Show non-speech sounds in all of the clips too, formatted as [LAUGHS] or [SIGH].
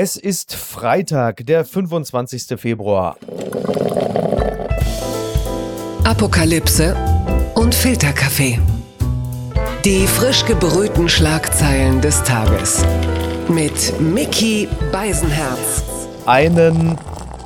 Es ist Freitag, der 25. Februar. Apokalypse und Filterkaffee. Die frisch gebrühten Schlagzeilen des Tages. Mit Mickey Beisenherz. Einen,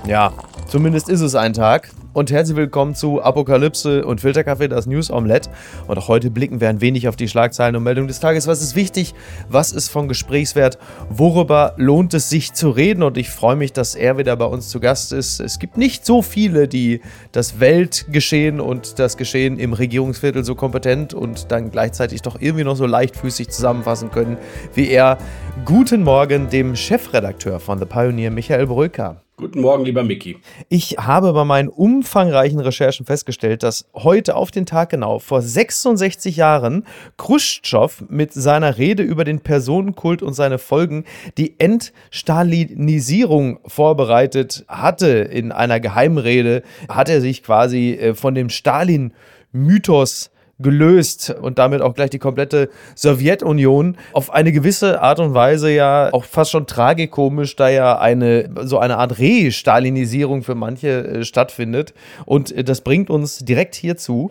ja, zumindest ist es ein Tag, und herzlich willkommen zu Apokalypse und Filterkaffee, das News Omelette. Und auch heute blicken wir ein wenig auf die Schlagzeilen und Meldungen des Tages. Was ist wichtig? Was ist von Gesprächswert? Worüber lohnt es sich zu reden? Und ich freue mich, dass er wieder bei uns zu Gast ist. Es gibt nicht so viele, die das Weltgeschehen und das Geschehen im Regierungsviertel so kompetent und dann gleichzeitig doch irgendwie noch so leichtfüßig zusammenfassen können wie er. Guten Morgen dem Chefredakteur von The Pioneer, Michael Brücker. Guten Morgen, lieber Mickey. Ich habe bei meinen umfangreichen Recherchen festgestellt, dass heute auf den Tag genau vor 66 Jahren Khrushchev mit seiner Rede über den Personenkult und seine Folgen die Entstalinisierung vorbereitet hatte. In einer Geheimrede hat er sich quasi äh, von dem Stalin-Mythos gelöst und damit auch gleich die komplette Sowjetunion auf eine gewisse Art und Weise ja auch fast schon tragikomisch, da ja eine so eine Art Re-Stalinisierung für manche äh, stattfindet. Und äh, das bringt uns direkt hierzu.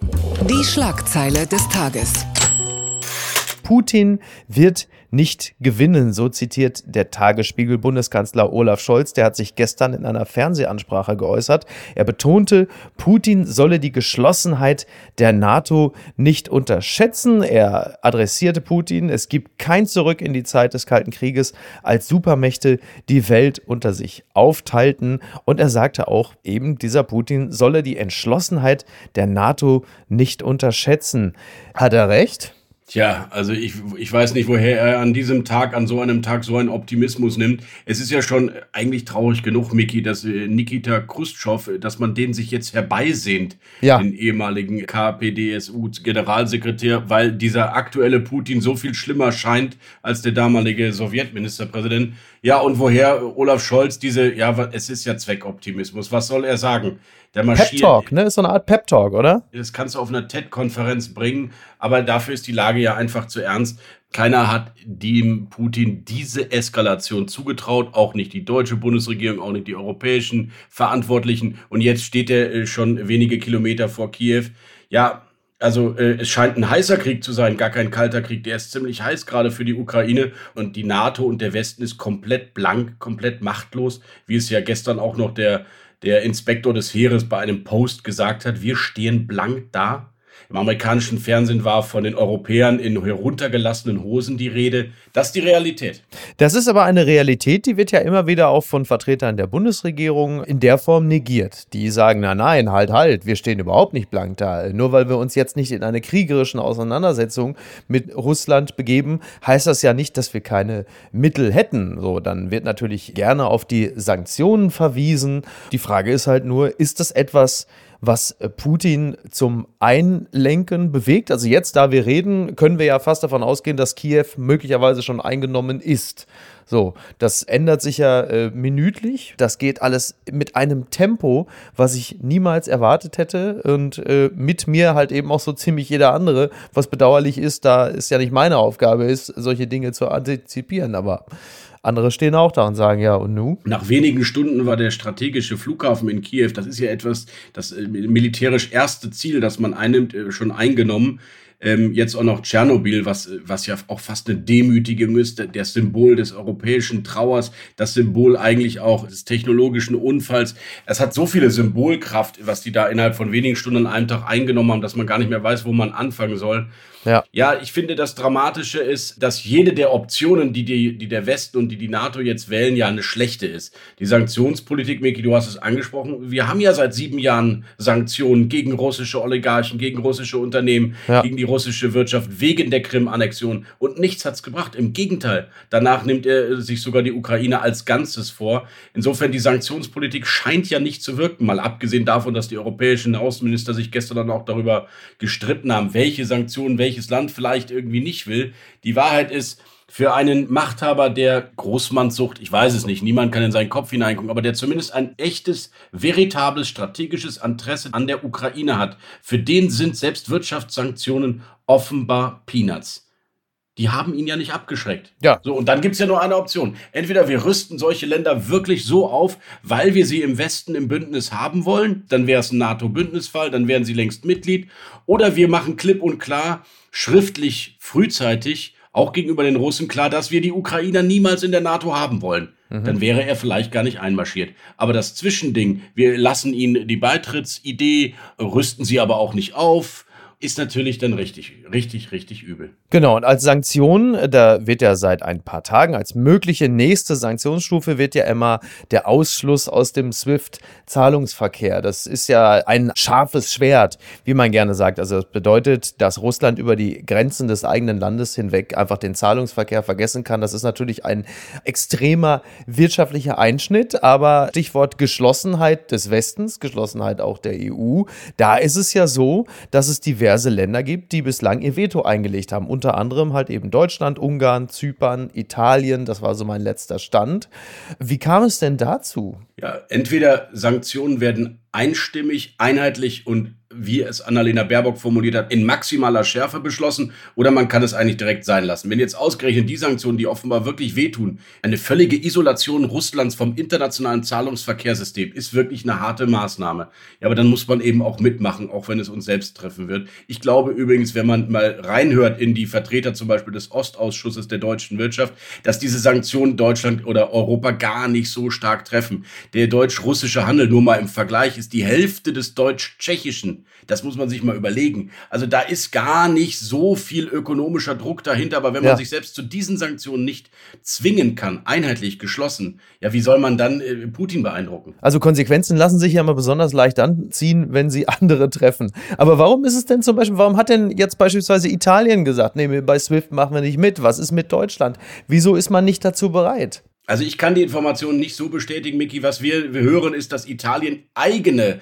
Die Schlagzeile des Tages. Putin wird nicht gewinnen, so zitiert der Tagesspiegel Bundeskanzler Olaf Scholz. Der hat sich gestern in einer Fernsehansprache geäußert. Er betonte, Putin solle die Geschlossenheit der NATO nicht unterschätzen. Er adressierte Putin, es gibt kein Zurück in die Zeit des Kalten Krieges, als Supermächte die Welt unter sich aufteilten. Und er sagte auch, eben dieser Putin solle die Entschlossenheit der NATO nicht unterschätzen. Hat er recht? Tja, also ich, ich weiß nicht, woher er an diesem Tag, an so einem Tag so einen Optimismus nimmt. Es ist ja schon eigentlich traurig genug, Miki, dass äh, Nikita Khrushchev, dass man den sich jetzt herbeisehnt, ja. den ehemaligen KPDSU-Generalsekretär, weil dieser aktuelle Putin so viel schlimmer scheint als der damalige Sowjetministerpräsident. Ja, und woher Olaf Scholz diese, ja, es ist ja Zweckoptimismus. Was soll er sagen? Der Pep Talk, ne? Ist so eine Art Pep Talk, oder? Das kannst du auf einer TED-Konferenz bringen, aber dafür ist die Lage ja einfach zu ernst. Keiner hat dem Putin diese Eskalation zugetraut, auch nicht die deutsche Bundesregierung, auch nicht die europäischen Verantwortlichen. Und jetzt steht er äh, schon wenige Kilometer vor Kiew. Ja, also äh, es scheint ein heißer Krieg zu sein, gar kein kalter Krieg. Der ist ziemlich heiß gerade für die Ukraine. Und die NATO und der Westen ist komplett blank, komplett machtlos, wie es ja gestern auch noch der der Inspektor des Heeres bei einem Post gesagt hat, wir stehen blank da im amerikanischen Fernsehen war von den Europäern in heruntergelassenen Hosen die Rede. Das ist die Realität. Das ist aber eine Realität, die wird ja immer wieder auch von Vertretern der Bundesregierung in der Form negiert. Die sagen, na nein, halt, halt, wir stehen überhaupt nicht blank da. Nur weil wir uns jetzt nicht in eine kriegerische Auseinandersetzung mit Russland begeben, heißt das ja nicht, dass wir keine Mittel hätten. So, dann wird natürlich gerne auf die Sanktionen verwiesen. Die Frage ist halt nur, ist das etwas, was äh, Putin zum Einlenken bewegt. Also jetzt, da wir reden, können wir ja fast davon ausgehen, dass Kiew möglicherweise schon eingenommen ist. So, das ändert sich ja äh, minütlich. Das geht alles mit einem Tempo, was ich niemals erwartet hätte. Und äh, mit mir halt eben auch so ziemlich jeder andere. Was bedauerlich ist, da es ja nicht meine Aufgabe ist, solche Dinge zu antizipieren. Aber andere stehen auch da und sagen, ja, und nu? Nach wenigen Stunden war der strategische Flughafen in Kiew, das ist ja etwas, das äh, militärisch erste Ziel, das man einnimmt, äh, schon eingenommen. Ähm, jetzt auch noch Tschernobyl, was, was ja auch fast eine Demütigung ist, der Symbol des europäischen Trauers, das Symbol eigentlich auch des technologischen Unfalls. Es hat so viele Symbolkraft, was die da innerhalb von wenigen Stunden an einem Tag eingenommen haben, dass man gar nicht mehr weiß, wo man anfangen soll. Ja. ja, ich finde, das Dramatische ist, dass jede der Optionen, die, die, die der Westen und die die NATO jetzt wählen, ja eine schlechte ist. Die Sanktionspolitik, Miki, du hast es angesprochen. Wir haben ja seit sieben Jahren Sanktionen gegen russische Oligarchen, gegen russische Unternehmen, ja. gegen die russische Wirtschaft wegen der Krim-Annexion. Und nichts hat's gebracht. Im Gegenteil. Danach nimmt er sich sogar die Ukraine als Ganzes vor. Insofern, die Sanktionspolitik scheint ja nicht zu wirken. Mal abgesehen davon, dass die europäischen Außenminister sich gestern dann auch darüber gestritten haben, welche Sanktionen, welche welches Land vielleicht irgendwie nicht will. Die Wahrheit ist, für einen Machthaber der Großmannssucht, ich weiß es nicht, niemand kann in seinen Kopf hineingucken, aber der zumindest ein echtes, veritables strategisches Interesse an der Ukraine hat, für den sind selbst Wirtschaftssanktionen offenbar Peanuts. Die haben ihn ja nicht abgeschreckt. Ja. So, und dann gibt's ja nur eine Option. Entweder wir rüsten solche Länder wirklich so auf, weil wir sie im Westen im Bündnis haben wollen, dann wäre es ein NATO-Bündnisfall, dann wären sie längst Mitglied. Oder wir machen klipp und klar, schriftlich, frühzeitig, auch gegenüber den Russen klar, dass wir die Ukrainer niemals in der NATO haben wollen. Mhm. Dann wäre er vielleicht gar nicht einmarschiert. Aber das Zwischending, wir lassen ihn die Beitrittsidee, rüsten sie aber auch nicht auf, ist natürlich dann richtig, richtig, richtig übel. Genau, und als Sanktion, da wird ja seit ein paar Tagen, als mögliche nächste Sanktionsstufe wird ja immer der Ausschluss aus dem SWIFT-Zahlungsverkehr. Das ist ja ein scharfes Schwert, wie man gerne sagt. Also das bedeutet, dass Russland über die Grenzen des eigenen Landes hinweg einfach den Zahlungsverkehr vergessen kann. Das ist natürlich ein extremer wirtschaftlicher Einschnitt, aber Stichwort Geschlossenheit des Westens, Geschlossenheit auch der EU, da ist es ja so, dass es diverse diverse Länder gibt, die bislang ihr Veto eingelegt haben. Unter anderem halt eben Deutschland, Ungarn, Zypern, Italien. Das war so mein letzter Stand. Wie kam es denn dazu? Ja, entweder Sanktionen werden einstimmig, einheitlich und wie es Annalena Baerbock formuliert hat, in maximaler Schärfe beschlossen oder man kann es eigentlich direkt sein lassen. Wenn jetzt ausgerechnet die Sanktionen, die offenbar wirklich wehtun, eine völlige Isolation Russlands vom internationalen Zahlungsverkehrssystem ist wirklich eine harte Maßnahme. Ja, aber dann muss man eben auch mitmachen, auch wenn es uns selbst treffen wird. Ich glaube übrigens, wenn man mal reinhört in die Vertreter zum Beispiel des Ostausschusses der deutschen Wirtschaft, dass diese Sanktionen Deutschland oder Europa gar nicht so stark treffen. Der deutsch-russische Handel nur mal im Vergleich ist die Hälfte des deutsch-tschechischen. Das muss man sich mal überlegen. Also da ist gar nicht so viel ökonomischer Druck dahinter, aber wenn man ja. sich selbst zu diesen Sanktionen nicht zwingen kann, einheitlich geschlossen, ja, wie soll man dann äh, Putin beeindrucken? Also Konsequenzen lassen sich ja mal besonders leicht anziehen, wenn sie [LAUGHS] andere treffen. Aber warum ist es denn zum Beispiel, warum hat denn jetzt beispielsweise Italien gesagt, nee, bei SWIFT machen wir nicht mit? Was ist mit Deutschland? Wieso ist man nicht dazu bereit? Also ich kann die Informationen nicht so bestätigen, Miki. Was wir, wir hören, ist, dass Italien eigene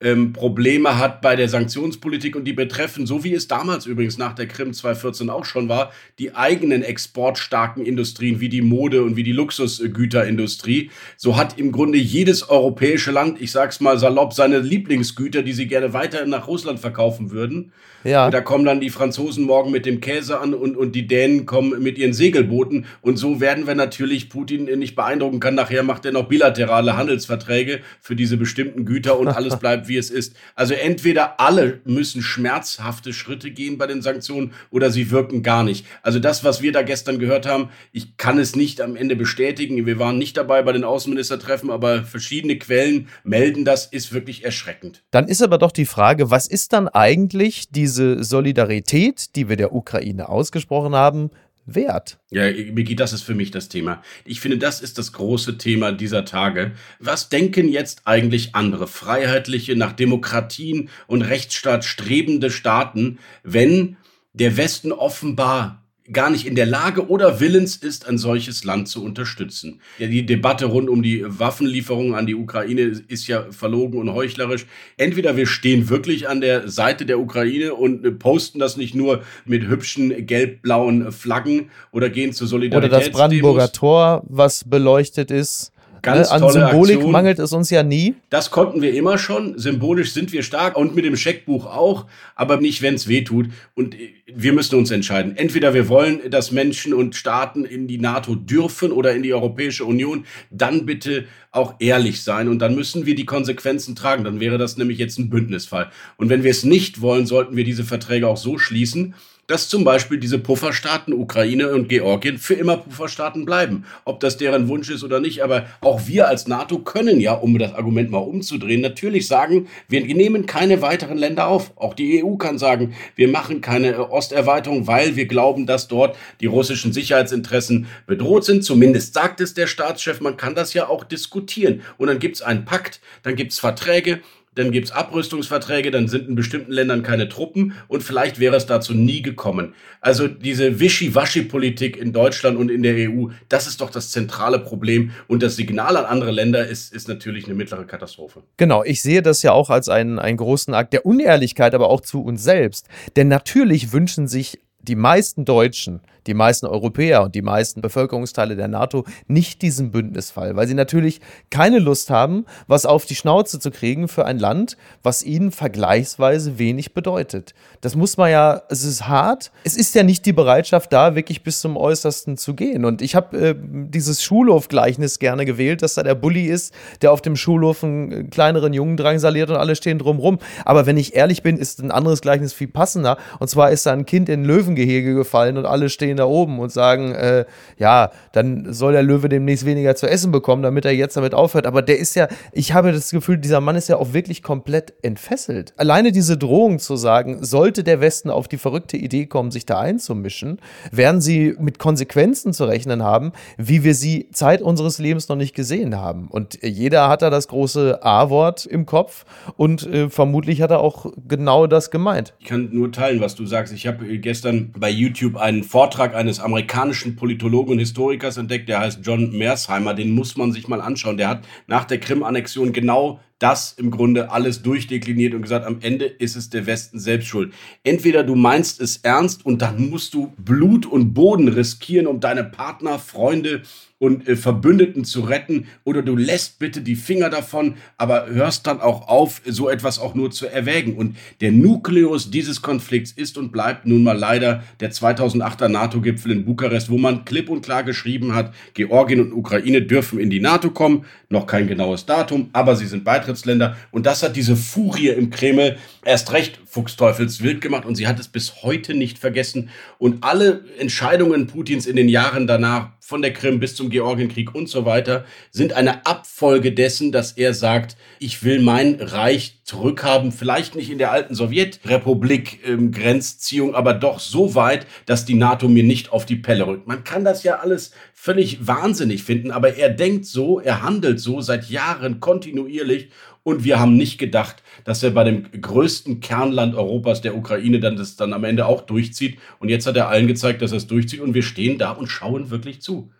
ähm, Probleme hat bei der Sanktionspolitik und die betreffen, so wie es damals übrigens nach der Krim 2014 auch schon war, die eigenen exportstarken Industrien wie die Mode und wie die Luxusgüterindustrie. So hat im Grunde jedes europäische Land, ich sag's mal salopp, seine Lieblingsgüter, die sie gerne weiter nach Russland verkaufen würden. Ja. Und da kommen dann die Franzosen morgen mit dem Käse an und, und die Dänen kommen mit ihren Segelbooten. Und so werden wir natürlich Putin nicht beeindrucken können. Nachher macht er noch bilaterale Handelsverträge für diese bestimmten Güter und alles bleibt [LAUGHS] wie es ist. Also entweder alle müssen schmerzhafte Schritte gehen bei den Sanktionen oder sie wirken gar nicht. Also das, was wir da gestern gehört haben, ich kann es nicht am Ende bestätigen. Wir waren nicht dabei bei den Außenministertreffen, aber verschiedene Quellen melden das, ist wirklich erschreckend. Dann ist aber doch die Frage, was ist dann eigentlich diese Solidarität, die wir der Ukraine ausgesprochen haben, wert. Ja, Miki, das ist für mich das Thema. Ich finde, das ist das große Thema dieser Tage. Was denken jetzt eigentlich andere freiheitliche, nach Demokratien und Rechtsstaat strebende Staaten, wenn der Westen offenbar gar nicht in der Lage oder willens ist, ein solches Land zu unterstützen. Ja, die Debatte rund um die Waffenlieferungen an die Ukraine ist ja verlogen und heuchlerisch. Entweder wir stehen wirklich an der Seite der Ukraine und posten das nicht nur mit hübschen gelb-blauen Flaggen oder gehen zur Solidarität. Oder das Brandenburger Tor, was beleuchtet ist. Ganz ne, An Symbolik Aktion. mangelt es uns ja nie. Das konnten wir immer schon. Symbolisch sind wir stark und mit dem Scheckbuch auch, aber nicht, wenn es weh tut. Und äh, wir müssen uns entscheiden. Entweder wir wollen, dass Menschen und Staaten in die NATO dürfen oder in die Europäische Union, dann bitte auch ehrlich sein und dann müssen wir die Konsequenzen tragen. Dann wäre das nämlich jetzt ein Bündnisfall. Und wenn wir es nicht wollen, sollten wir diese Verträge auch so schließen, dass zum Beispiel diese Pufferstaaten Ukraine und Georgien für immer Pufferstaaten bleiben. Ob das deren Wunsch ist oder nicht, aber auch wir als NATO können ja, um das Argument mal umzudrehen, natürlich sagen, wir nehmen keine weiteren Länder auf. Auch die EU kann sagen, wir machen keine Osterweiterung, weil wir glauben, dass dort die russischen Sicherheitsinteressen bedroht sind. Zumindest sagt es der Staatschef, man kann das ja auch diskutieren. Und dann gibt es einen Pakt, dann gibt es Verträge dann gibt es Abrüstungsverträge, dann sind in bestimmten Ländern keine Truppen und vielleicht wäre es dazu nie gekommen. Also diese Wischi-Waschi-Politik in Deutschland und in der EU, das ist doch das zentrale Problem und das Signal an andere Länder ist, ist natürlich eine mittlere Katastrophe. Genau, ich sehe das ja auch als einen, einen großen Akt der Unehrlichkeit, aber auch zu uns selbst. Denn natürlich wünschen sich die meisten Deutschen, die meisten Europäer und die meisten Bevölkerungsteile der NATO nicht diesen Bündnisfall, weil sie natürlich keine Lust haben, was auf die Schnauze zu kriegen für ein Land, was ihnen vergleichsweise wenig bedeutet. Das muss man ja, es ist hart. Es ist ja nicht die Bereitschaft da, wirklich bis zum Äußersten zu gehen. Und ich habe äh, dieses Schulhofgleichnis gerne gewählt, dass da der Bully ist, der auf dem Schulhof einen kleineren Jungen drangsaliert und alle stehen drumrum. Aber wenn ich ehrlich bin, ist ein anderes Gleichnis viel passender. Und zwar ist da ein Kind in ein Löwengehege gefallen und alle stehen da oben und sagen, äh, ja, dann soll der Löwe demnächst weniger zu essen bekommen, damit er jetzt damit aufhört. Aber der ist ja, ich habe das Gefühl, dieser Mann ist ja auch wirklich komplett entfesselt. Alleine diese Drohung zu sagen, sollte der Westen auf die verrückte Idee kommen, sich da einzumischen, werden sie mit Konsequenzen zu rechnen haben, wie wir sie Zeit unseres Lebens noch nicht gesehen haben. Und jeder hat da das große A-Wort im Kopf und äh, vermutlich hat er auch genau das gemeint. Ich kann nur teilen, was du sagst. Ich habe gestern bei YouTube einen Vortrag eines amerikanischen Politologen und Historikers entdeckt, der heißt John Mersheimer. Den muss man sich mal anschauen. Der hat nach der Krim-Annexion genau das im Grunde alles durchdekliniert und gesagt, am Ende ist es der Westen selbst schuld. Entweder du meinst es ernst und dann musst du Blut und Boden riskieren, um deine Partner, Freunde und äh, Verbündeten zu retten. Oder du lässt bitte die Finger davon, aber hörst dann auch auf, so etwas auch nur zu erwägen. Und der Nukleus dieses Konflikts ist und bleibt nun mal leider der 2008er NATO-Gipfel in Bukarest, wo man klipp und klar geschrieben hat, Georgien und Ukraine dürfen in die NATO kommen, noch kein genaues Datum, aber sie sind Beitrittsländer. Und das hat diese Furie im Kreml erst recht fuchsteufelswild gemacht und sie hat es bis heute nicht vergessen und alle Entscheidungen Putins in den Jahren danach von der Krim bis zum Georgienkrieg und so weiter, sind eine Abfolge dessen, dass er sagt, ich will mein Reich zurückhaben, vielleicht nicht in der alten Sowjetrepublik ähm, Grenzziehung, aber doch so weit, dass die NATO mir nicht auf die Pelle rückt. Man kann das ja alles völlig wahnsinnig finden, aber er denkt so, er handelt so seit Jahren kontinuierlich und wir haben nicht gedacht, dass er bei dem größten Kernland Europas, der Ukraine, dann das dann am Ende auch durchzieht. Und jetzt hat er allen gezeigt, dass er es durchzieht. Und wir stehen da und schauen wirklich zu.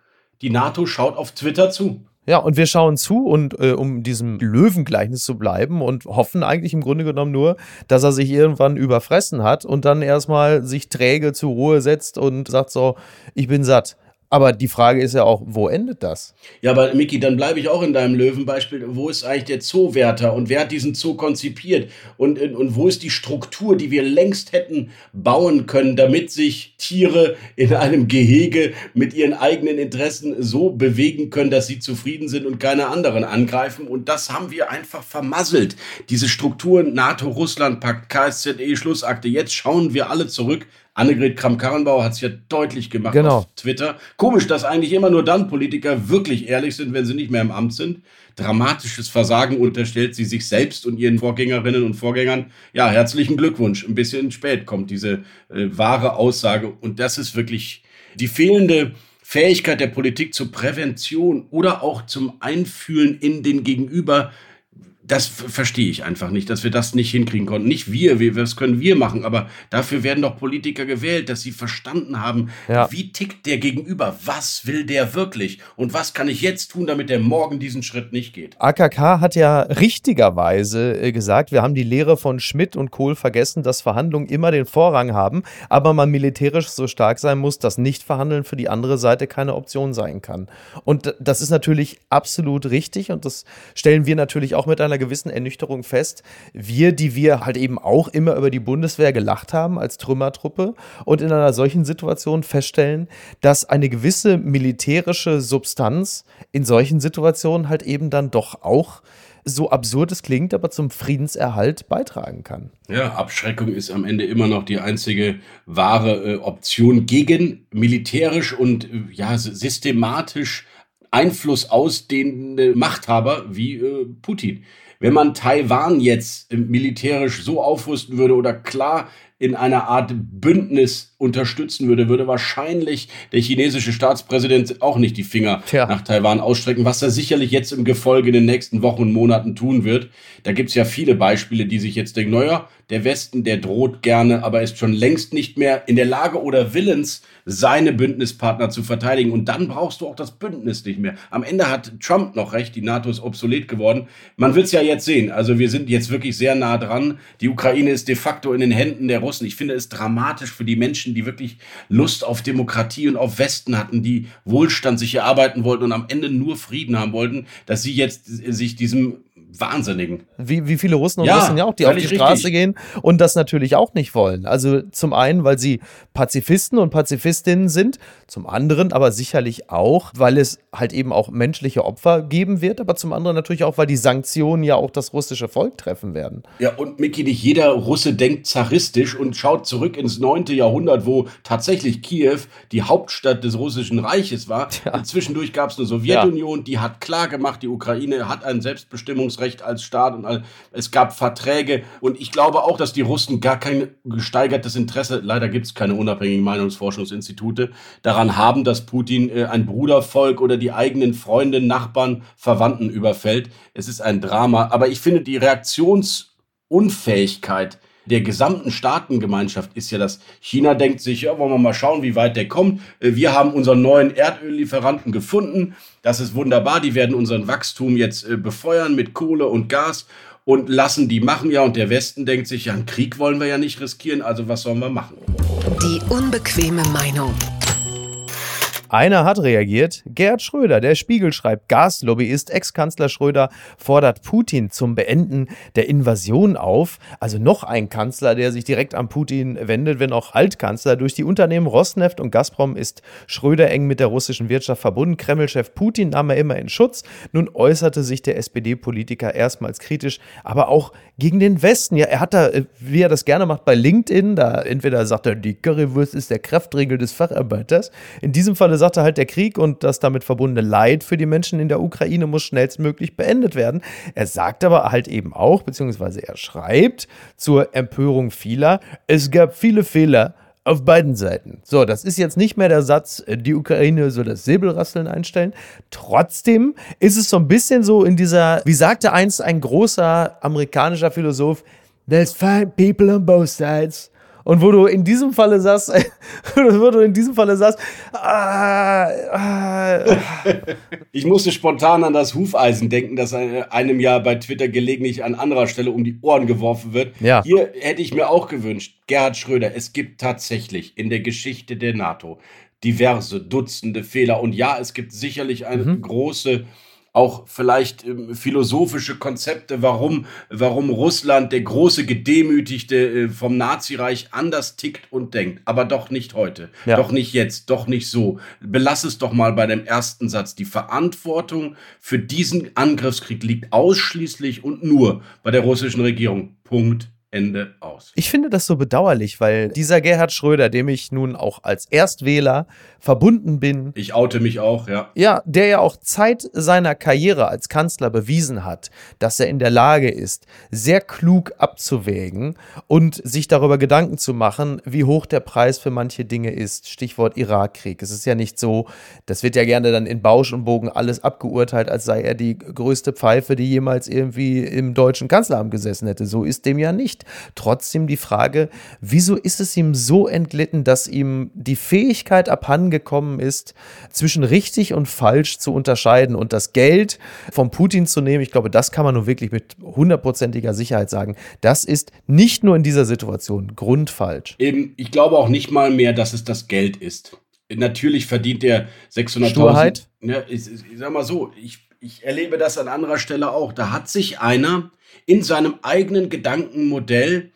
Die NATO schaut auf Twitter zu. Ja, und wir schauen zu und äh, um diesem Löwengleichnis zu bleiben und hoffen eigentlich im Grunde genommen nur, dass er sich irgendwann überfressen hat und dann erstmal sich träge zur Ruhe setzt und sagt so, ich bin satt. Aber die Frage ist ja auch, wo endet das? Ja, aber Miki, dann bleibe ich auch in deinem Löwenbeispiel. Wo ist eigentlich der Zoowärter und wer hat diesen Zoo konzipiert? Und, und wo ist die Struktur, die wir längst hätten bauen können, damit sich Tiere in einem Gehege mit ihren eigenen Interessen so bewegen können, dass sie zufrieden sind und keine anderen angreifen? Und das haben wir einfach vermasselt. Diese Strukturen, NATO-Russland-Pakt, KSZE, Schlussakte. Jetzt schauen wir alle zurück Annegret Kramp-Karrenbauer hat es ja deutlich gemacht genau. auf Twitter. Komisch, dass eigentlich immer nur dann Politiker wirklich ehrlich sind, wenn sie nicht mehr im Amt sind. Dramatisches Versagen unterstellt sie sich selbst und ihren Vorgängerinnen und Vorgängern. Ja, herzlichen Glückwunsch. Ein bisschen spät kommt diese äh, wahre Aussage. Und das ist wirklich die fehlende Fähigkeit der Politik zur Prävention oder auch zum Einfühlen in den Gegenüber das verstehe ich einfach nicht, dass wir das nicht hinkriegen konnten. Nicht wir, wir, was können wir machen, aber dafür werden doch Politiker gewählt, dass sie verstanden haben, ja. wie tickt der Gegenüber, was will der wirklich und was kann ich jetzt tun, damit der morgen diesen Schritt nicht geht. AKK hat ja richtigerweise äh, gesagt, wir haben die Lehre von Schmidt und Kohl vergessen, dass Verhandlungen immer den Vorrang haben, aber man militärisch so stark sein muss, dass Nicht-Verhandeln für die andere Seite keine Option sein kann. Und das ist natürlich absolut richtig und das stellen wir natürlich auch mit einer gewissen Ernüchterung fest. Wir, die wir halt eben auch immer über die Bundeswehr gelacht haben als Trümmertruppe und in einer solchen Situation feststellen, dass eine gewisse militärische Substanz in solchen Situationen halt eben dann doch auch so absurd es klingt, aber zum Friedenserhalt beitragen kann. Ja, Abschreckung ist am Ende immer noch die einzige wahre äh, Option gegen militärisch und äh, ja systematisch Einfluss ausdehnende Machthaber wie äh, Putin. Wenn man Taiwan jetzt militärisch so aufrüsten würde oder klar in einer Art Bündnis unterstützen würde, würde wahrscheinlich der chinesische Staatspräsident auch nicht die Finger Tja. nach Taiwan ausstrecken, was er sicherlich jetzt im Gefolge in den nächsten Wochen und Monaten tun wird. Da gibt's ja viele Beispiele, die sich jetzt denken, naja, der Westen, der droht gerne, aber ist schon längst nicht mehr in der Lage oder willens, seine Bündnispartner zu verteidigen. Und dann brauchst du auch das Bündnis nicht mehr. Am Ende hat Trump noch recht, die NATO ist obsolet geworden. Man will es ja jetzt sehen. Also wir sind jetzt wirklich sehr nah dran. Die Ukraine ist de facto in den Händen der Russen. Ich finde es dramatisch für die Menschen, die wirklich Lust auf Demokratie und auf Westen hatten, die Wohlstand sich erarbeiten wollten und am Ende nur Frieden haben wollten, dass sie jetzt sich diesem Wahnsinnigen. Wie, wie viele Russen und ja, Russen ja auch, die auf die Straße richtig. gehen und das natürlich auch nicht wollen. Also zum einen, weil sie Pazifisten und Pazifistinnen sind, zum anderen aber sicherlich auch, weil es halt eben auch menschliche Opfer geben wird, aber zum anderen natürlich auch, weil die Sanktionen ja auch das russische Volk treffen werden. Ja, und Miki, nicht jeder Russe denkt zaristisch und schaut zurück ins 9. Jahrhundert, wo tatsächlich Kiew die Hauptstadt des russischen Reiches war. Ja. Zwischendurch gab es eine Sowjetunion, ja. die hat klar gemacht, die Ukraine hat ein Selbstbestimmungsrecht Selbstrecht als Staat und all, es gab Verträge und ich glaube auch, dass die Russen gar kein gesteigertes Interesse, leider gibt es keine unabhängigen Meinungsforschungsinstitute, daran haben, dass Putin äh, ein Brudervolk oder die eigenen Freunde, Nachbarn, Verwandten überfällt. Es ist ein Drama, aber ich finde die Reaktionsunfähigkeit der gesamten Staatengemeinschaft ist ja, dass China denkt sich, ja, wollen wir mal schauen, wie weit der kommt. Äh, wir haben unseren neuen Erdöllieferanten gefunden. Das ist wunderbar. Die werden unseren Wachstum jetzt äh, befeuern mit Kohle und Gas und lassen die machen ja. Und der Westen denkt sich, ja, einen Krieg wollen wir ja nicht riskieren. Also was sollen wir machen? Die unbequeme Meinung. Einer hat reagiert. Gerhard Schröder, der Spiegel schreibt, Gaslobbyist, Ex-Kanzler Schröder fordert Putin zum Beenden der Invasion auf. Also noch ein Kanzler, der sich direkt an Putin wendet, wenn auch Altkanzler. Durch die Unternehmen Rosneft und Gazprom ist Schröder eng mit der russischen Wirtschaft verbunden. Kreml-Chef Putin nahm er immer in Schutz. Nun äußerte sich der SPD-Politiker erstmals kritisch, aber auch gegen den Westen. Ja, er hat da, wie er das gerne macht, bei LinkedIn, da entweder sagt er, die Currywurst ist der Kräftriegel des Facharbeiters. In diesem Fall sagte halt, der Krieg und das damit verbundene Leid für die Menschen in der Ukraine muss schnellstmöglich beendet werden. Er sagt aber halt eben auch, beziehungsweise er schreibt zur Empörung vieler, es gab viele Fehler auf beiden Seiten. So, das ist jetzt nicht mehr der Satz, äh, die Ukraine soll das Säbelrasseln einstellen. Trotzdem ist es so ein bisschen so in dieser, wie sagte einst ein großer amerikanischer Philosoph, there's fine people on both sides. Und wo du in diesem Falle sagst, [LAUGHS] wo du in diesem Falle sagst, ah, ah, ich musste spontan an das Hufeisen denken, das einem ja bei Twitter gelegentlich an anderer Stelle um die Ohren geworfen wird. Ja. Hier hätte ich mir auch gewünscht, Gerhard Schröder, es gibt tatsächlich in der Geschichte der NATO diverse Dutzende Fehler. Und ja, es gibt sicherlich eine mhm. große auch vielleicht ähm, philosophische Konzepte, warum, warum Russland, der große Gedemütigte äh, vom Nazireich, anders tickt und denkt. Aber doch nicht heute, ja. doch nicht jetzt, doch nicht so. Belass es doch mal bei dem ersten Satz. Die Verantwortung für diesen Angriffskrieg liegt ausschließlich und nur bei der russischen Regierung. Punkt. Ende aus. Ich finde das so bedauerlich, weil dieser Gerhard Schröder, dem ich nun auch als Erstwähler verbunden bin. Ich oute mich auch, ja. Ja, der ja auch Zeit seiner Karriere als Kanzler bewiesen hat, dass er in der Lage ist, sehr klug abzuwägen und sich darüber Gedanken zu machen, wie hoch der Preis für manche Dinge ist. Stichwort Irakkrieg. Es ist ja nicht so, das wird ja gerne dann in Bausch und Bogen alles abgeurteilt, als sei er die größte Pfeife, die jemals irgendwie im deutschen Kanzleramt gesessen hätte. So ist dem ja nicht. Trotzdem die Frage, wieso ist es ihm so entlitten, dass ihm die Fähigkeit abhanden gekommen ist, zwischen richtig und falsch zu unterscheiden und das Geld vom Putin zu nehmen, ich glaube, das kann man nur wirklich mit hundertprozentiger Sicherheit sagen. Das ist nicht nur in dieser Situation grundfalsch. Eben, ich glaube auch nicht mal mehr, dass es das Geld ist. Natürlich verdient er 600.000. Sturheit? Ja, ich, ich sag mal so, ich, ich erlebe das an anderer Stelle auch. Da hat sich einer in seinem eigenen Gedankenmodell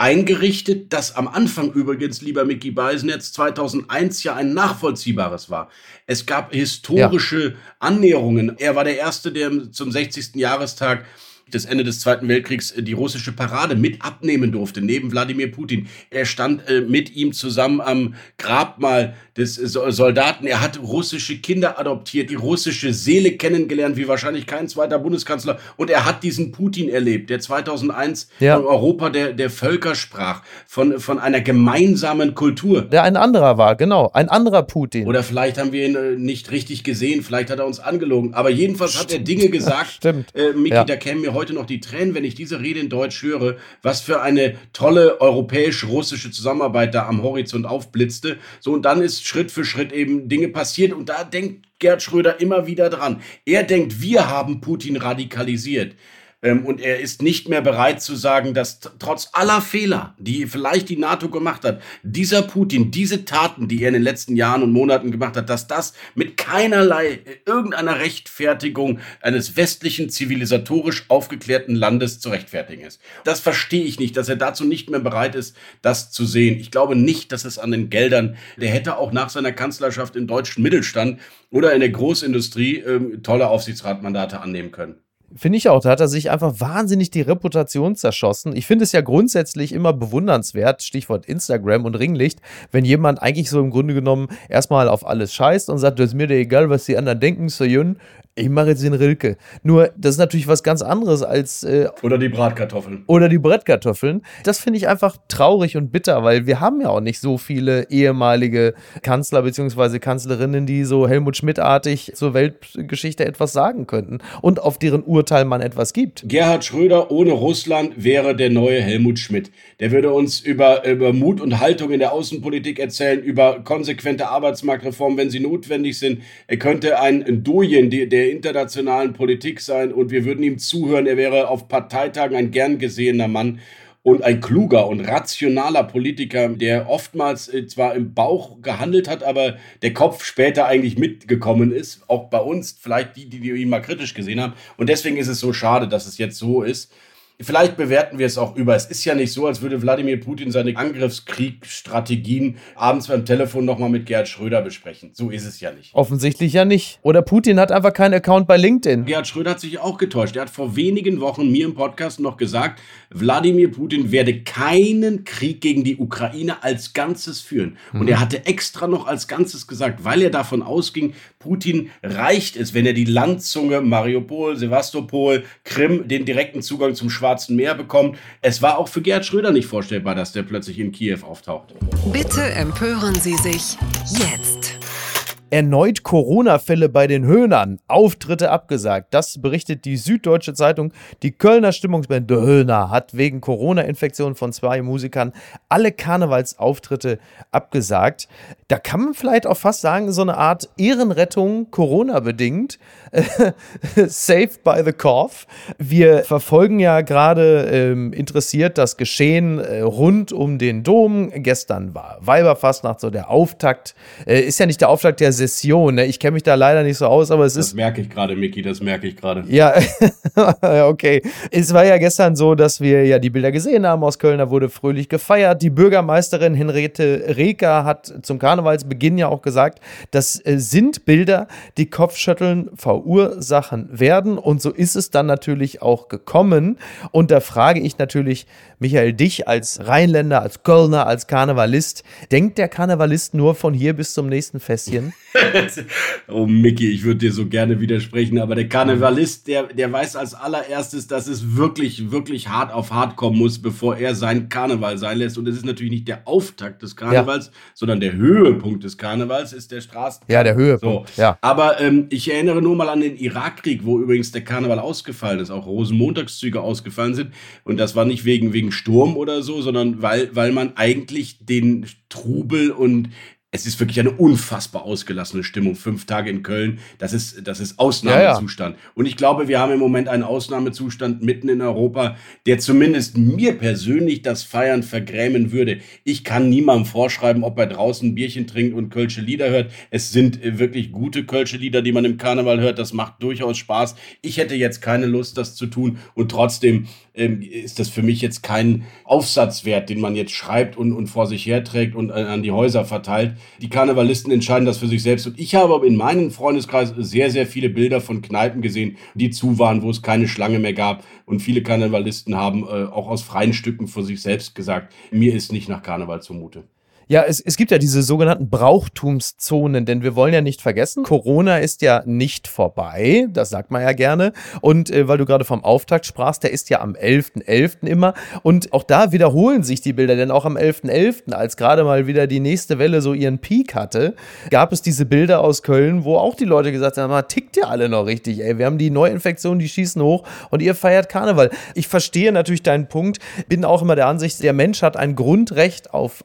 eingerichtet, das am Anfang übrigens, lieber Mickey Beisenetz, 2001 ja ein nachvollziehbares war. Es gab historische ja. Annäherungen. Er war der Erste, der zum 60. Jahrestag des Ende des Zweiten Weltkriegs äh, die russische Parade mit abnehmen durfte, neben Wladimir Putin. Er stand äh, mit ihm zusammen am Grabmal des äh, Soldaten. Er hat russische Kinder adoptiert, die russische Seele kennengelernt, wie wahrscheinlich kein zweiter Bundeskanzler. Und er hat diesen Putin erlebt, der 2001 ja. von Europa der, der Völker sprach, von, von einer gemeinsamen Kultur. Der ein anderer war, genau, ein anderer Putin. Oder vielleicht haben wir ihn äh, nicht richtig gesehen, vielleicht hat er uns angelogen. Aber jedenfalls hat er Dinge gesagt, [LAUGHS] Stimmt. Äh, Miki, ja. da kämen mir heute heute noch die Tränen, wenn ich diese Rede in Deutsch höre, was für eine tolle europäisch-russische Zusammenarbeit da am Horizont aufblitzte. So, und dann ist Schritt für Schritt eben Dinge passiert und da denkt Gerd Schröder immer wieder dran. Er denkt, wir haben Putin radikalisiert. Ähm, und er ist nicht mehr bereit zu sagen, dass trotz aller Fehler, die vielleicht die NATO gemacht hat, dieser Putin, diese Taten, die er in den letzten Jahren und Monaten gemacht hat, dass das mit keinerlei äh, irgendeiner Rechtfertigung eines westlichen zivilisatorisch aufgeklärten Landes zu rechtfertigen ist. Das verstehe ich nicht, dass er dazu nicht mehr bereit ist, das zu sehen. Ich glaube nicht, dass es an den Geldern, der hätte auch nach seiner Kanzlerschaft im deutschen Mittelstand oder in der Großindustrie ähm, tolle Aufsichtsratmandate annehmen können. Finde ich auch. Da hat er sich einfach wahnsinnig die Reputation zerschossen. Ich finde es ja grundsätzlich immer bewundernswert, Stichwort Instagram und Ringlicht, wenn jemand eigentlich so im Grunde genommen erstmal auf alles scheißt und sagt, das ist mir dir egal, was die anderen denken, so jün, ich mache jetzt den Rilke. Nur, das ist natürlich was ganz anderes als. Äh, oder die Bratkartoffeln. Oder die Bratkartoffeln. Das finde ich einfach traurig und bitter, weil wir haben ja auch nicht so viele ehemalige Kanzler bzw. Kanzlerinnen, die so Helmut Schmidt-artig zur Weltgeschichte etwas sagen könnten und auf deren Urteil man etwas gibt. Gerhard Schröder ohne Russland wäre der neue Helmut Schmidt. Der würde uns über, über Mut und Haltung in der Außenpolitik erzählen, über konsequente Arbeitsmarktreformen, wenn sie notwendig sind. Er könnte ein Doyen der internationalen Politik sein und wir würden ihm zuhören. Er wäre auf Parteitagen ein gern gesehener Mann und ein kluger und rationaler Politiker, der oftmals äh, zwar im Bauch gehandelt hat, aber der Kopf später eigentlich mitgekommen ist. Auch bei uns, vielleicht die, die ihn mal kritisch gesehen haben. Und deswegen ist es so schade, dass es jetzt so ist. Vielleicht bewerten wir es auch über. Es ist ja nicht so, als würde Wladimir Putin seine Angriffskriegsstrategien abends beim Telefon nochmal mit Gerhard Schröder besprechen. So ist es ja nicht. Offensichtlich ja nicht. Oder Putin hat einfach keinen Account bei LinkedIn. Gerhard Schröder hat sich auch getäuscht. Er hat vor wenigen Wochen mir im Podcast noch gesagt, Wladimir Putin werde keinen Krieg gegen die Ukraine als Ganzes führen. Mhm. Und er hatte extra noch als Ganzes gesagt, weil er davon ausging, Putin reicht es, wenn er die Landzunge Mariupol, Sevastopol, Krim, den direkten Zugang zum Schwarzen Meer bekommt. Es war auch für Gerd Schröder nicht vorstellbar, dass der plötzlich in Kiew auftaucht. Bitte empören Sie sich jetzt. Erneut Corona-Fälle bei den Höhnern. Auftritte abgesagt. Das berichtet die Süddeutsche Zeitung. Die Kölner Stimmungsband The Höhner hat wegen Corona-Infektion von zwei Musikern alle Karnevalsauftritte abgesagt. Da kann man vielleicht auch fast sagen, so eine Art Ehrenrettung Corona-bedingt. [LAUGHS] Saved by the Cough. Wir verfolgen ja gerade ähm, interessiert das Geschehen äh, rund um den Dom. Gestern war Weiberfastnacht so der Auftakt. Äh, ist ja nicht der Auftakt der Session. Ne? Ich kenne mich da leider nicht so aus, aber es das ist. Das merke ich gerade, Micky, das merke ich gerade. Ja, [LAUGHS] okay. Es war ja gestern so, dass wir ja die Bilder gesehen haben aus Köln. Da wurde fröhlich gefeiert. Die Bürgermeisterin Henriette Reker hat zum Karnevalsbeginn ja auch gesagt, das äh, sind Bilder, die Kopfschütteln verursachen werden. Und so ist es dann natürlich auch gekommen. Und da frage ich natürlich Michael dich als Rheinländer, als Kölner, als Karnevalist. Denkt der Karnevalist nur von hier bis zum nächsten Festchen? [LAUGHS] oh, Mickey, ich würde dir so gerne widersprechen, aber der Karnevalist, der, der weiß als allererstes, dass es wirklich, wirklich hart auf hart kommen muss, bevor er sein Karneval sein lässt. Und es ist natürlich nicht der Auftakt des Karnevals, ja. sondern der Höhepunkt des Karnevals ist der Straßen. Ja, der Höhepunkt. So. Ja. Aber ähm, ich erinnere nur mal an den Irakkrieg, wo übrigens der Karneval ausgefallen ist, auch Rosenmontagszüge ausgefallen sind. Und das war nicht wegen, wegen Sturm oder so, sondern weil, weil man eigentlich den Trubel und es ist wirklich eine unfassbar ausgelassene Stimmung. Fünf Tage in Köln, das ist, das ist Ausnahmezustand. Ja, ja. Und ich glaube, wir haben im Moment einen Ausnahmezustand mitten in Europa, der zumindest mir persönlich das Feiern vergrämen würde. Ich kann niemandem vorschreiben, ob er draußen ein Bierchen trinkt und Kölsche Lieder hört. Es sind äh, wirklich gute Kölsche Lieder, die man im Karneval hört. Das macht durchaus Spaß. Ich hätte jetzt keine Lust, das zu tun. Und trotzdem ähm, ist das für mich jetzt kein Aufsatzwert, den man jetzt schreibt und, und vor sich herträgt und an die Häuser verteilt die Karnevalisten entscheiden das für sich selbst. Und ich habe in meinem Freundeskreis sehr, sehr viele Bilder von Kneipen gesehen, die zu waren, wo es keine Schlange mehr gab. Und viele Karnevalisten haben äh, auch aus freien Stücken für sich selbst gesagt, mir ist nicht nach Karneval zumute. Ja, es, es gibt ja diese sogenannten Brauchtumszonen, denn wir wollen ja nicht vergessen, Corona ist ja nicht vorbei, das sagt man ja gerne. Und äh, weil du gerade vom Auftakt sprachst, der ist ja am 11.11. .11. immer. Und auch da wiederholen sich die Bilder, denn auch am 11.11., .11., als gerade mal wieder die nächste Welle so ihren Peak hatte, gab es diese Bilder aus Köln, wo auch die Leute gesagt haben, mal, tickt ihr alle noch richtig, ey, wir haben die Neuinfektionen, die schießen hoch und ihr feiert Karneval. Ich verstehe natürlich deinen Punkt, bin auch immer der Ansicht, der Mensch hat ein Grundrecht auf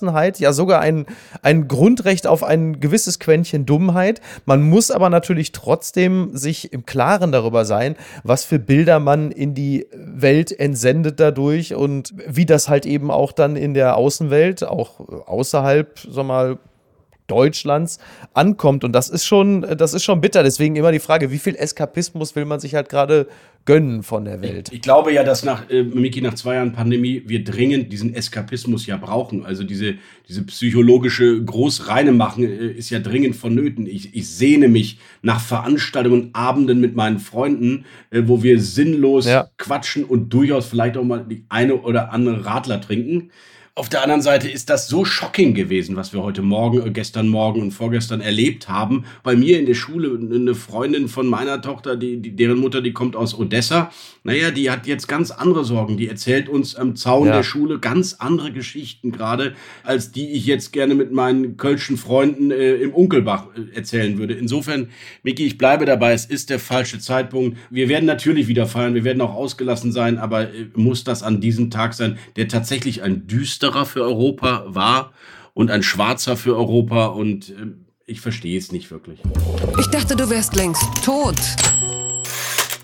Ausgelassenheit, ja sogar ein, ein Grundrecht auf ein gewisses Quäntchen Dummheit. Man muss aber natürlich trotzdem sich im Klaren darüber sein, was für Bilder man in die Welt entsendet dadurch und wie das halt eben auch dann in der Außenwelt, auch außerhalb, sag mal, Deutschlands ankommt. Und das ist schon, das ist schon bitter. Deswegen immer die Frage, wie viel Eskapismus will man sich halt gerade gönnen von der Welt? Ich, ich, glaube ja, dass nach, äh, Miki, nach zwei Jahren Pandemie wir dringend diesen Eskapismus ja brauchen. Also diese, diese psychologische Großreine machen äh, ist ja dringend vonnöten. Ich, ich sehne mich nach Veranstaltungen, Abenden mit meinen Freunden, äh, wo wir sinnlos ja. quatschen und durchaus vielleicht auch mal die eine oder andere Radler trinken. Auf der anderen Seite ist das so shocking gewesen, was wir heute Morgen, äh, gestern Morgen und vorgestern erlebt haben. Bei mir in der Schule eine Freundin von meiner Tochter, die, die deren Mutter, die kommt aus Odessa. Naja, die hat jetzt ganz andere Sorgen. Die erzählt uns am Zaun ja. der Schule ganz andere Geschichten gerade, als die ich jetzt gerne mit meinen kölschen Freunden äh, im Unkelbach äh, erzählen würde. Insofern, Miki, ich bleibe dabei. Es ist der falsche Zeitpunkt. Wir werden natürlich wieder feiern. Wir werden auch ausgelassen sein, aber äh, muss das an diesem Tag sein, der tatsächlich ein düsterer düsterer für Europa war und ein schwarzer für Europa und äh, ich verstehe es nicht wirklich. Ich dachte, du wärst längst tot.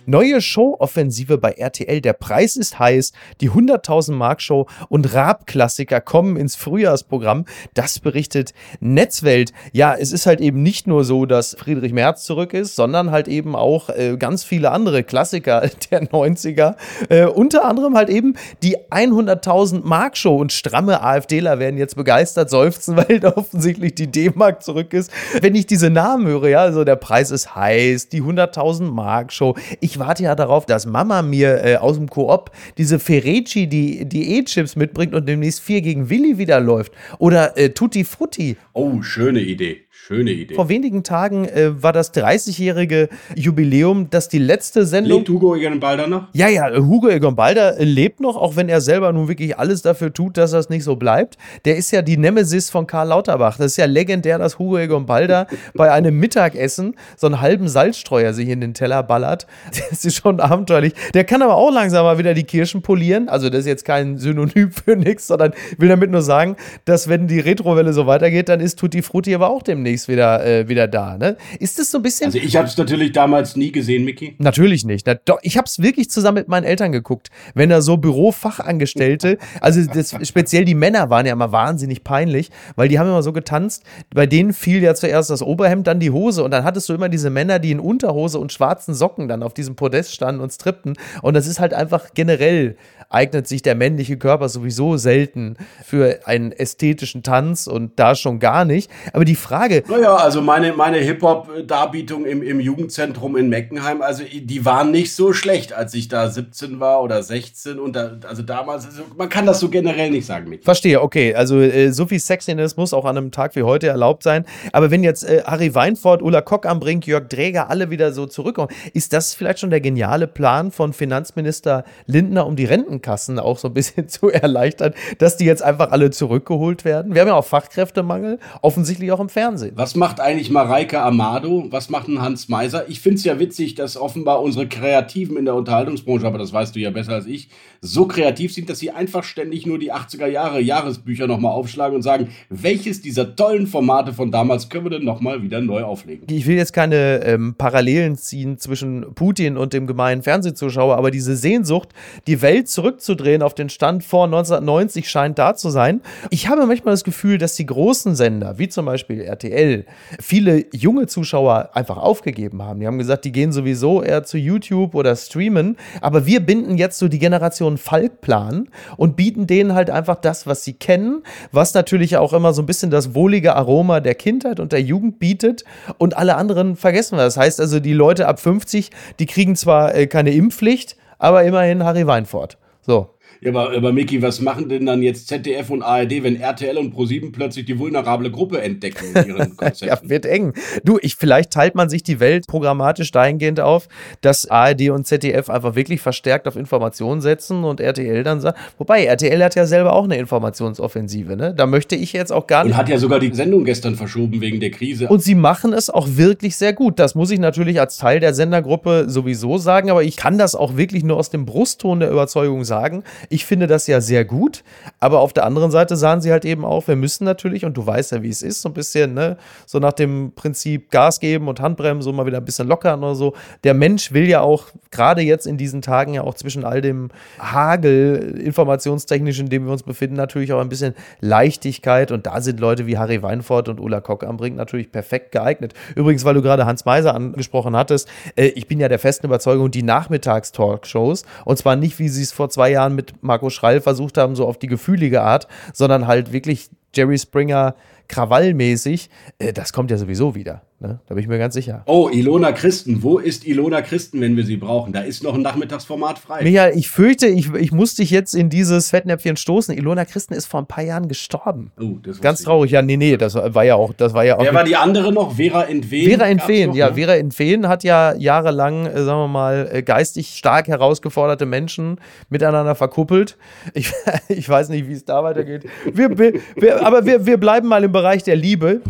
Neue Show-Offensive bei RTL. Der Preis ist heiß. Die 100.000 Mark Show und Raab-Klassiker kommen ins Frühjahrsprogramm. Das berichtet Netzwelt. Ja, es ist halt eben nicht nur so, dass Friedrich Merz zurück ist, sondern halt eben auch äh, ganz viele andere Klassiker [LAUGHS] der 90er. Äh, unter anderem halt eben die 100.000 Mark Show und stramme AfDler werden jetzt begeistert seufzen, [LAUGHS] weil da offensichtlich die D-Mark zurück ist. Wenn ich diese Namen höre, ja, also der Preis ist heiß, die 100.000 Mark Show. Ich ich warte ja darauf, dass Mama mir äh, aus dem Koop diese Ferreci, die Diät-Chips mitbringt und demnächst 4 gegen Willi wieder läuft. Oder äh, Tutti Frutti. Oh, schöne Idee. Schöne Idee. Vor wenigen Tagen äh, war das 30-jährige Jubiläum, dass die letzte Sendung. Lebt Hugo Egon Balder noch? Ja, ja, Hugo Egon Balder lebt noch, auch wenn er selber nun wirklich alles dafür tut, dass das nicht so bleibt. Der ist ja die Nemesis von Karl Lauterbach. Das ist ja legendär, dass Hugo Egon Balder [LAUGHS] bei einem Mittagessen so einen halben Salzstreuer sich in den Teller ballert. [LAUGHS] Das ist schon abenteuerlich. Der kann aber auch langsam mal wieder die Kirschen polieren. Also, das ist jetzt kein Synonym für nichts, sondern will damit nur sagen, dass wenn die Retrowelle so weitergeht, dann ist Tutti Frutti aber auch demnächst demnächst wieder, äh, wieder da. Ne? Ist das so ein bisschen. Also ich habe es natürlich damals nie gesehen, Mickey. Natürlich nicht. Na, doch, ich habe es wirklich zusammen mit meinen Eltern geguckt. Wenn da so Bürofachangestellte, [LAUGHS] also das, speziell die Männer waren ja immer wahnsinnig peinlich, weil die haben immer so getanzt. Bei denen fiel ja zuerst das Oberhemd, dann die Hose und dann hattest du immer diese Männer, die in Unterhose und schwarzen Socken dann auf diesem Podest standen und strippten. Und das ist halt einfach generell eignet sich der männliche Körper sowieso selten für einen ästhetischen Tanz und da schon gar nicht. Aber die Frage, naja, also meine, meine Hip-Hop-Darbietung im, im Jugendzentrum in Meckenheim, also die waren nicht so schlecht, als ich da 17 war oder 16. Und da, also damals, also man kann das so generell nicht sagen. Mit. Verstehe, okay. Also äh, so viel Sexiness muss auch an einem Tag wie heute erlaubt sein. Aber wenn jetzt äh, Harry Weinfurt, Ulla Kock am Brink, Jörg Dräger alle wieder so zurückkommen, ist das vielleicht schon der geniale Plan von Finanzminister Lindner, um die Rentenkassen auch so ein bisschen [LAUGHS] zu erleichtern, dass die jetzt einfach alle zurückgeholt werden? Wir haben ja auch Fachkräftemangel, offensichtlich auch im Fernsehen. Was macht eigentlich Mareike Amado? Was macht ein Hans Meiser? Ich finde es ja witzig, dass offenbar unsere Kreativen in der Unterhaltungsbranche, aber das weißt du ja besser als ich, so kreativ sind, dass sie einfach ständig nur die 80er Jahre Jahresbücher nochmal aufschlagen und sagen, welches dieser tollen Formate von damals können wir denn nochmal wieder neu auflegen? Ich will jetzt keine ähm, Parallelen ziehen zwischen Putin und dem gemeinen Fernsehzuschauer, aber diese Sehnsucht, die Welt zurückzudrehen auf den Stand vor 1990 scheint da zu sein. Ich habe manchmal das Gefühl, dass die großen Sender, wie zum Beispiel RTL, viele junge Zuschauer einfach aufgegeben haben. Die haben gesagt, die gehen sowieso eher zu YouTube oder streamen. Aber wir binden jetzt so die Generation Falkplan und bieten denen halt einfach das, was sie kennen, was natürlich auch immer so ein bisschen das wohlige Aroma der Kindheit und der Jugend bietet. Und alle anderen vergessen wir. Das heißt also, die Leute ab 50, die kriegen zwar äh, keine Impfpflicht, aber immerhin Harry Weinfurt. So. Ja, aber, aber Micky, was machen denn dann jetzt ZDF und ARD, wenn RTL und ProSieben plötzlich die vulnerable Gruppe entdecken in ihren [LAUGHS] Konzepten? ja, wird eng. Du, ich, vielleicht teilt man sich die Welt programmatisch dahingehend auf, dass ARD und ZDF einfach wirklich verstärkt auf Informationen setzen und RTL dann sagt, wobei RTL hat ja selber auch eine Informationsoffensive, ne? Da möchte ich jetzt auch gar nicht. Und hat ja sogar die Sendung gestern verschoben wegen der Krise. Und sie machen es auch wirklich sehr gut. Das muss ich natürlich als Teil der Sendergruppe sowieso sagen, aber ich kann das auch wirklich nur aus dem Brustton der Überzeugung sagen. Ich finde das ja sehr gut, aber auf der anderen Seite sahen sie halt eben auch, wir müssen natürlich, und du weißt ja, wie es ist, so ein bisschen, ne, so nach dem Prinzip Gas geben und Handbremse, so mal wieder ein bisschen lockern oder so. Der Mensch will ja auch, gerade jetzt in diesen Tagen ja auch zwischen all dem Hagel informationstechnisch, in dem wir uns befinden, natürlich auch ein bisschen Leichtigkeit und da sind Leute wie Harry Weinfurt und Ulla Kock am Brink natürlich perfekt geeignet. Übrigens, weil du gerade Hans Meiser angesprochen hattest, äh, ich bin ja der festen Überzeugung, die Nachmittagstalkshows, und zwar nicht, wie sie es vor zwei Jahren mit Marco Schreil versucht haben, so auf die gefühlige Art, sondern halt wirklich Jerry Springer krawallmäßig, äh, das kommt ja sowieso wieder. Ne? Da bin ich mir ganz sicher. Oh, Ilona Christen. Wo ist Ilona Christen, wenn wir sie brauchen? Da ist noch ein Nachmittagsformat frei. Michael, ich fürchte, ich, ich muss dich jetzt in dieses Fettnäpfchen stoßen. Ilona Christen ist vor ein paar Jahren gestorben. Oh, das Ganz traurig. Ja, nee, nee, das war ja auch. Das war ja auch Wer war die andere noch? Vera Entwen? Vera Entwen, ja. Ne? Vera Entwen hat ja jahrelang, äh, sagen wir mal, äh, geistig stark herausgeforderte Menschen miteinander verkuppelt. Ich, [LAUGHS] ich weiß nicht, wie es da weitergeht. Wir, wir, aber wir, wir bleiben mal im Bereich der Liebe.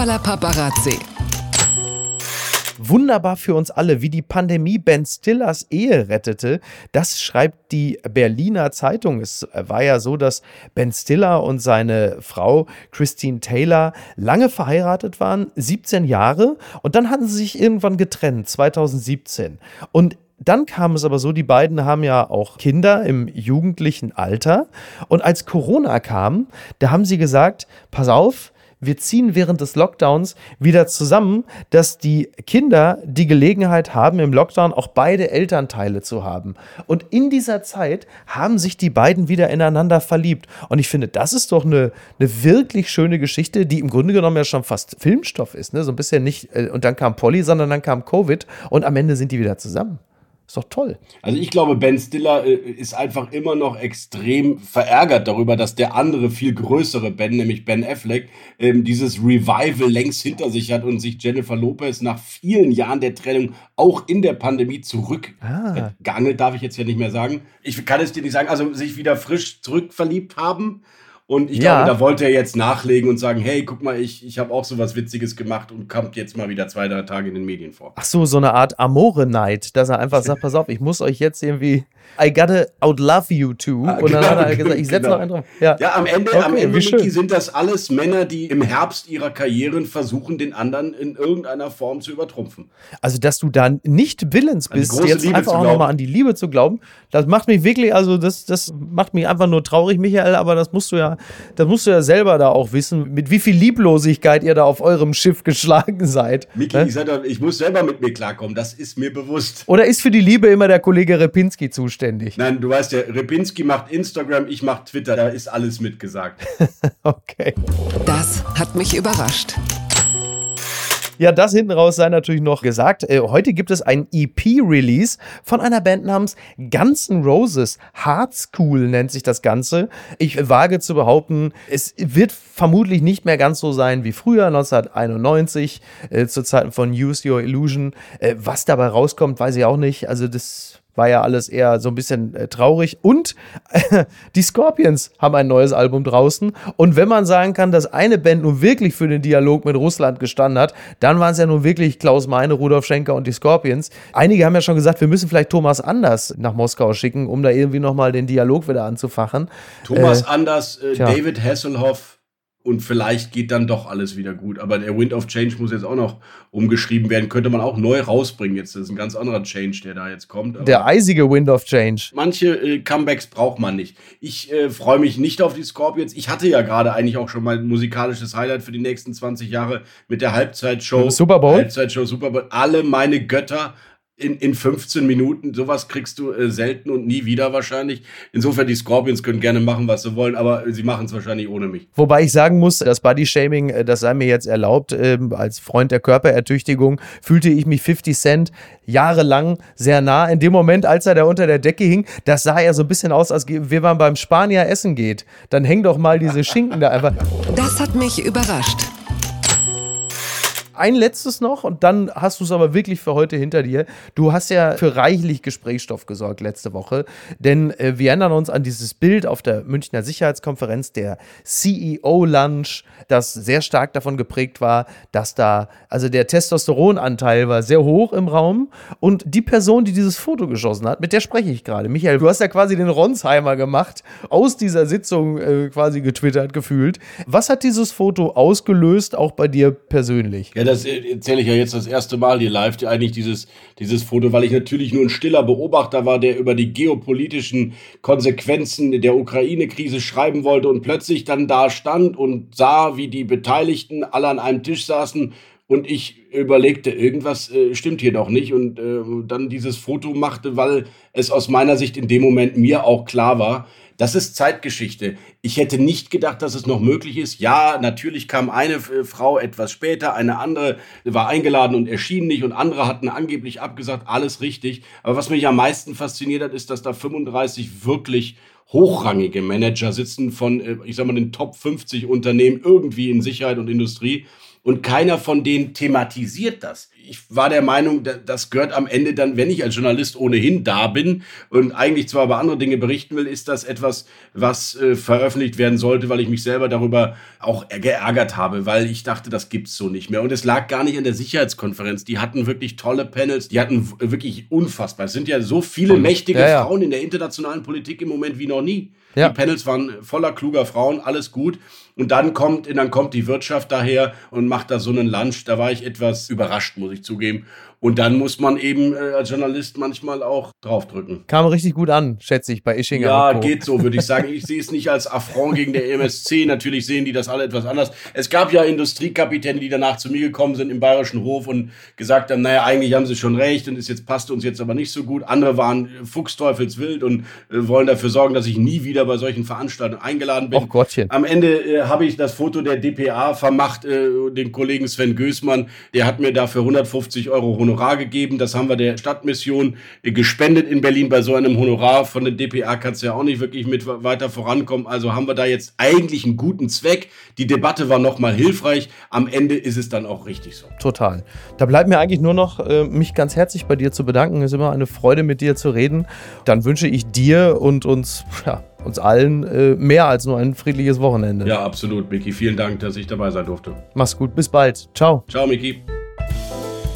Papala Paparazzi. Wunderbar für uns alle, wie die Pandemie Ben Stillers Ehe rettete, das schreibt die Berliner Zeitung. Es war ja so, dass Ben Stiller und seine Frau Christine Taylor lange verheiratet waren, 17 Jahre, und dann hatten sie sich irgendwann getrennt, 2017. Und dann kam es aber so, die beiden haben ja auch Kinder im jugendlichen Alter. Und als Corona kam, da haben sie gesagt, pass auf, wir ziehen während des Lockdowns wieder zusammen, dass die Kinder die Gelegenheit haben, im Lockdown auch beide Elternteile zu haben. Und in dieser Zeit haben sich die beiden wieder ineinander verliebt. Und ich finde, das ist doch eine, eine wirklich schöne Geschichte, die im Grunde genommen ja schon fast Filmstoff ist. Ne? So ein bisschen nicht, äh, und dann kam Polly, sondern dann kam Covid und am Ende sind die wieder zusammen. Ist doch toll. Also ich glaube, Ben Stiller äh, ist einfach immer noch extrem verärgert darüber, dass der andere, viel größere Ben, nämlich Ben Affleck, ähm, dieses Revival längst hinter sich hat und sich Jennifer Lopez nach vielen Jahren der Trennung auch in der Pandemie zurückgegangen, ah. darf ich jetzt ja nicht mehr sagen. Ich kann es dir nicht sagen, also sich wieder frisch zurückverliebt haben. Und ich ja. glaube, da wollte er jetzt nachlegen und sagen, hey, guck mal, ich, ich habe auch so was Witziges gemacht und kommt jetzt mal wieder zwei, drei Tage in den Medien vor. Ach so, so eine Art Amore-Night, dass er einfach [LAUGHS] sagt, pass auf, ich muss euch jetzt irgendwie, I gotta outlove you too. Ah, und dann genau, hat er gesagt, ich setze genau. noch einen drauf. Ja, ja am Ende, okay, am Ende Mickey, sind das alles Männer, die im Herbst ihrer Karrieren versuchen, den anderen in irgendeiner Form zu übertrumpfen. Also, dass du dann nicht willens bist, jetzt Liebe einfach auch nochmal an die Liebe zu glauben, das macht mich wirklich, also das, das macht mich einfach nur traurig, Michael, aber das musst du ja das musst du ja selber da auch wissen, mit wie viel Lieblosigkeit ihr da auf eurem Schiff geschlagen seid. Miki, ne? ich, ich muss selber mit mir klarkommen, das ist mir bewusst. Oder ist für die Liebe immer der Kollege Repinski zuständig? Nein, du weißt ja, Repinski macht Instagram, ich mach Twitter, da ist alles mitgesagt. [LAUGHS] okay. Das hat mich überrascht. Ja, das hinten raus sei natürlich noch gesagt. Äh, heute gibt es ein EP-Release von einer Band namens Guns N' Roses. Hard School nennt sich das Ganze. Ich wage zu behaupten, es wird vermutlich nicht mehr ganz so sein wie früher, 1991, äh, zu Zeiten von Use Your Illusion. Äh, was dabei rauskommt, weiß ich auch nicht. Also das war ja alles eher so ein bisschen äh, traurig. Und äh, [LAUGHS] die Scorpions haben ein neues Album draußen. Und wenn man sagen kann, dass eine Band nun wirklich für den Dialog mit Russland gestanden hat, dann waren es ja nun wirklich Klaus Meine, Rudolf Schenker und die Scorpions. Einige haben ja schon gesagt, wir müssen vielleicht Thomas Anders nach Moskau schicken, um da irgendwie nochmal den Dialog wieder anzufachen. Thomas äh, Anders, äh, David Hasselhoff, und vielleicht geht dann doch alles wieder gut. Aber der Wind of Change muss jetzt auch noch umgeschrieben werden. Könnte man auch neu rausbringen jetzt. Das ist ein ganz anderer Change, der da jetzt kommt. Aber der eisige Wind of Change. Manche äh, Comebacks braucht man nicht. Ich äh, freue mich nicht auf die Scorpions. Ich hatte ja gerade eigentlich auch schon mal ein musikalisches Highlight für die nächsten 20 Jahre mit der Halbzeitshow. Super Bowl. Halbzeitshow Super Bowl. Alle meine Götter in, in 15 Minuten. Sowas kriegst du äh, selten und nie wieder wahrscheinlich. Insofern, die Scorpions können gerne machen, was sie wollen, aber sie machen es wahrscheinlich ohne mich. Wobei ich sagen muss, das Body-Shaming, äh, das sei mir jetzt erlaubt, äh, als Freund der Körperertüchtigung, fühlte ich mich 50 Cent jahrelang sehr nah. In dem Moment, als er da unter der Decke hing, das sah ja so ein bisschen aus, als wenn man beim Spanier essen geht. Dann häng doch mal diese Schinken da einfach. Das hat mich überrascht ein letztes noch und dann hast du es aber wirklich für heute hinter dir. Du hast ja für reichlich Gesprächsstoff gesorgt letzte Woche, denn äh, wir erinnern uns an dieses Bild auf der Münchner Sicherheitskonferenz, der CEO-Lunch, das sehr stark davon geprägt war, dass da, also der Testosteronanteil war sehr hoch im Raum und die Person, die dieses Foto geschossen hat, mit der spreche ich gerade. Michael, du hast ja quasi den Ronsheimer gemacht, aus dieser Sitzung äh, quasi getwittert, gefühlt. Was hat dieses Foto ausgelöst, auch bei dir persönlich? Ja, das erzähle ich ja jetzt das erste Mal hier live, die, eigentlich dieses, dieses Foto, weil ich natürlich nur ein stiller Beobachter war, der über die geopolitischen Konsequenzen der Ukraine-Krise schreiben wollte und plötzlich dann da stand und sah, wie die Beteiligten alle an einem Tisch saßen und ich überlegte, irgendwas äh, stimmt hier doch nicht und äh, dann dieses Foto machte, weil es aus meiner Sicht in dem Moment mir auch klar war, das ist Zeitgeschichte. Ich hätte nicht gedacht, dass es noch möglich ist. Ja, natürlich kam eine äh, Frau etwas später, eine andere war eingeladen und erschien nicht und andere hatten angeblich abgesagt, alles richtig. Aber was mich am meisten fasziniert hat, ist, dass da 35 wirklich hochrangige Manager sitzen von, äh, ich sag mal, den Top 50 Unternehmen irgendwie in Sicherheit und Industrie und keiner von denen thematisiert das. Ich war der Meinung, das gehört am Ende dann, wenn ich als Journalist ohnehin da bin und eigentlich zwar über andere Dinge berichten will, ist das etwas, was äh, veröffentlicht werden sollte, weil ich mich selber darüber auch geärgert habe, weil ich dachte, das gibt's so nicht mehr. Und es lag gar nicht an der Sicherheitskonferenz. Die hatten wirklich tolle Panels, die hatten wirklich unfassbar. Es sind ja so viele mächtige ja, ja. Frauen in der internationalen Politik im Moment wie noch nie. Ja. Die Panels waren voller kluger Frauen, alles gut. Und dann kommt, dann kommt die Wirtschaft daher und macht da so einen Lunch. Da war ich etwas überrascht, muss ich zugeben. Und dann muss man eben äh, als Journalist manchmal auch draufdrücken. Kam richtig gut an, schätze ich, bei Ischinger. Ja, geht so, würde ich sagen. Ich sehe es nicht als Affront gegen der MSC. Natürlich sehen die das alle etwas anders. Es gab ja Industriekapitäne, die danach zu mir gekommen sind im Bayerischen Hof und gesagt haben, naja, eigentlich haben sie schon recht und es jetzt passt uns jetzt aber nicht so gut. Andere waren fuchsteufelswild und äh, wollen dafür sorgen, dass ich nie wieder bei solchen Veranstaltungen eingeladen bin. Och Gottchen. Am Ende äh, habe ich das Foto der DPA vermacht, äh, den Kollegen Sven Gößmann. Der hat mir dafür 150 Euro Honorar gegeben. Das haben wir der Stadtmission gespendet in Berlin. Bei so einem Honorar von der DPA kannst du ja auch nicht wirklich mit weiter vorankommen. Also haben wir da jetzt eigentlich einen guten Zweck. Die Debatte war nochmal hilfreich. Am Ende ist es dann auch richtig so. Total. Da bleibt mir eigentlich nur noch, äh, mich ganz herzlich bei dir zu bedanken. Es ist immer eine Freude, mit dir zu reden. Dann wünsche ich dir und uns, ja, uns allen äh, mehr als nur ein friedliches Wochenende. Ja, absolut, Miki. Vielen Dank, dass ich dabei sein durfte. Mach's gut. Bis bald. Ciao. Ciao, Miki.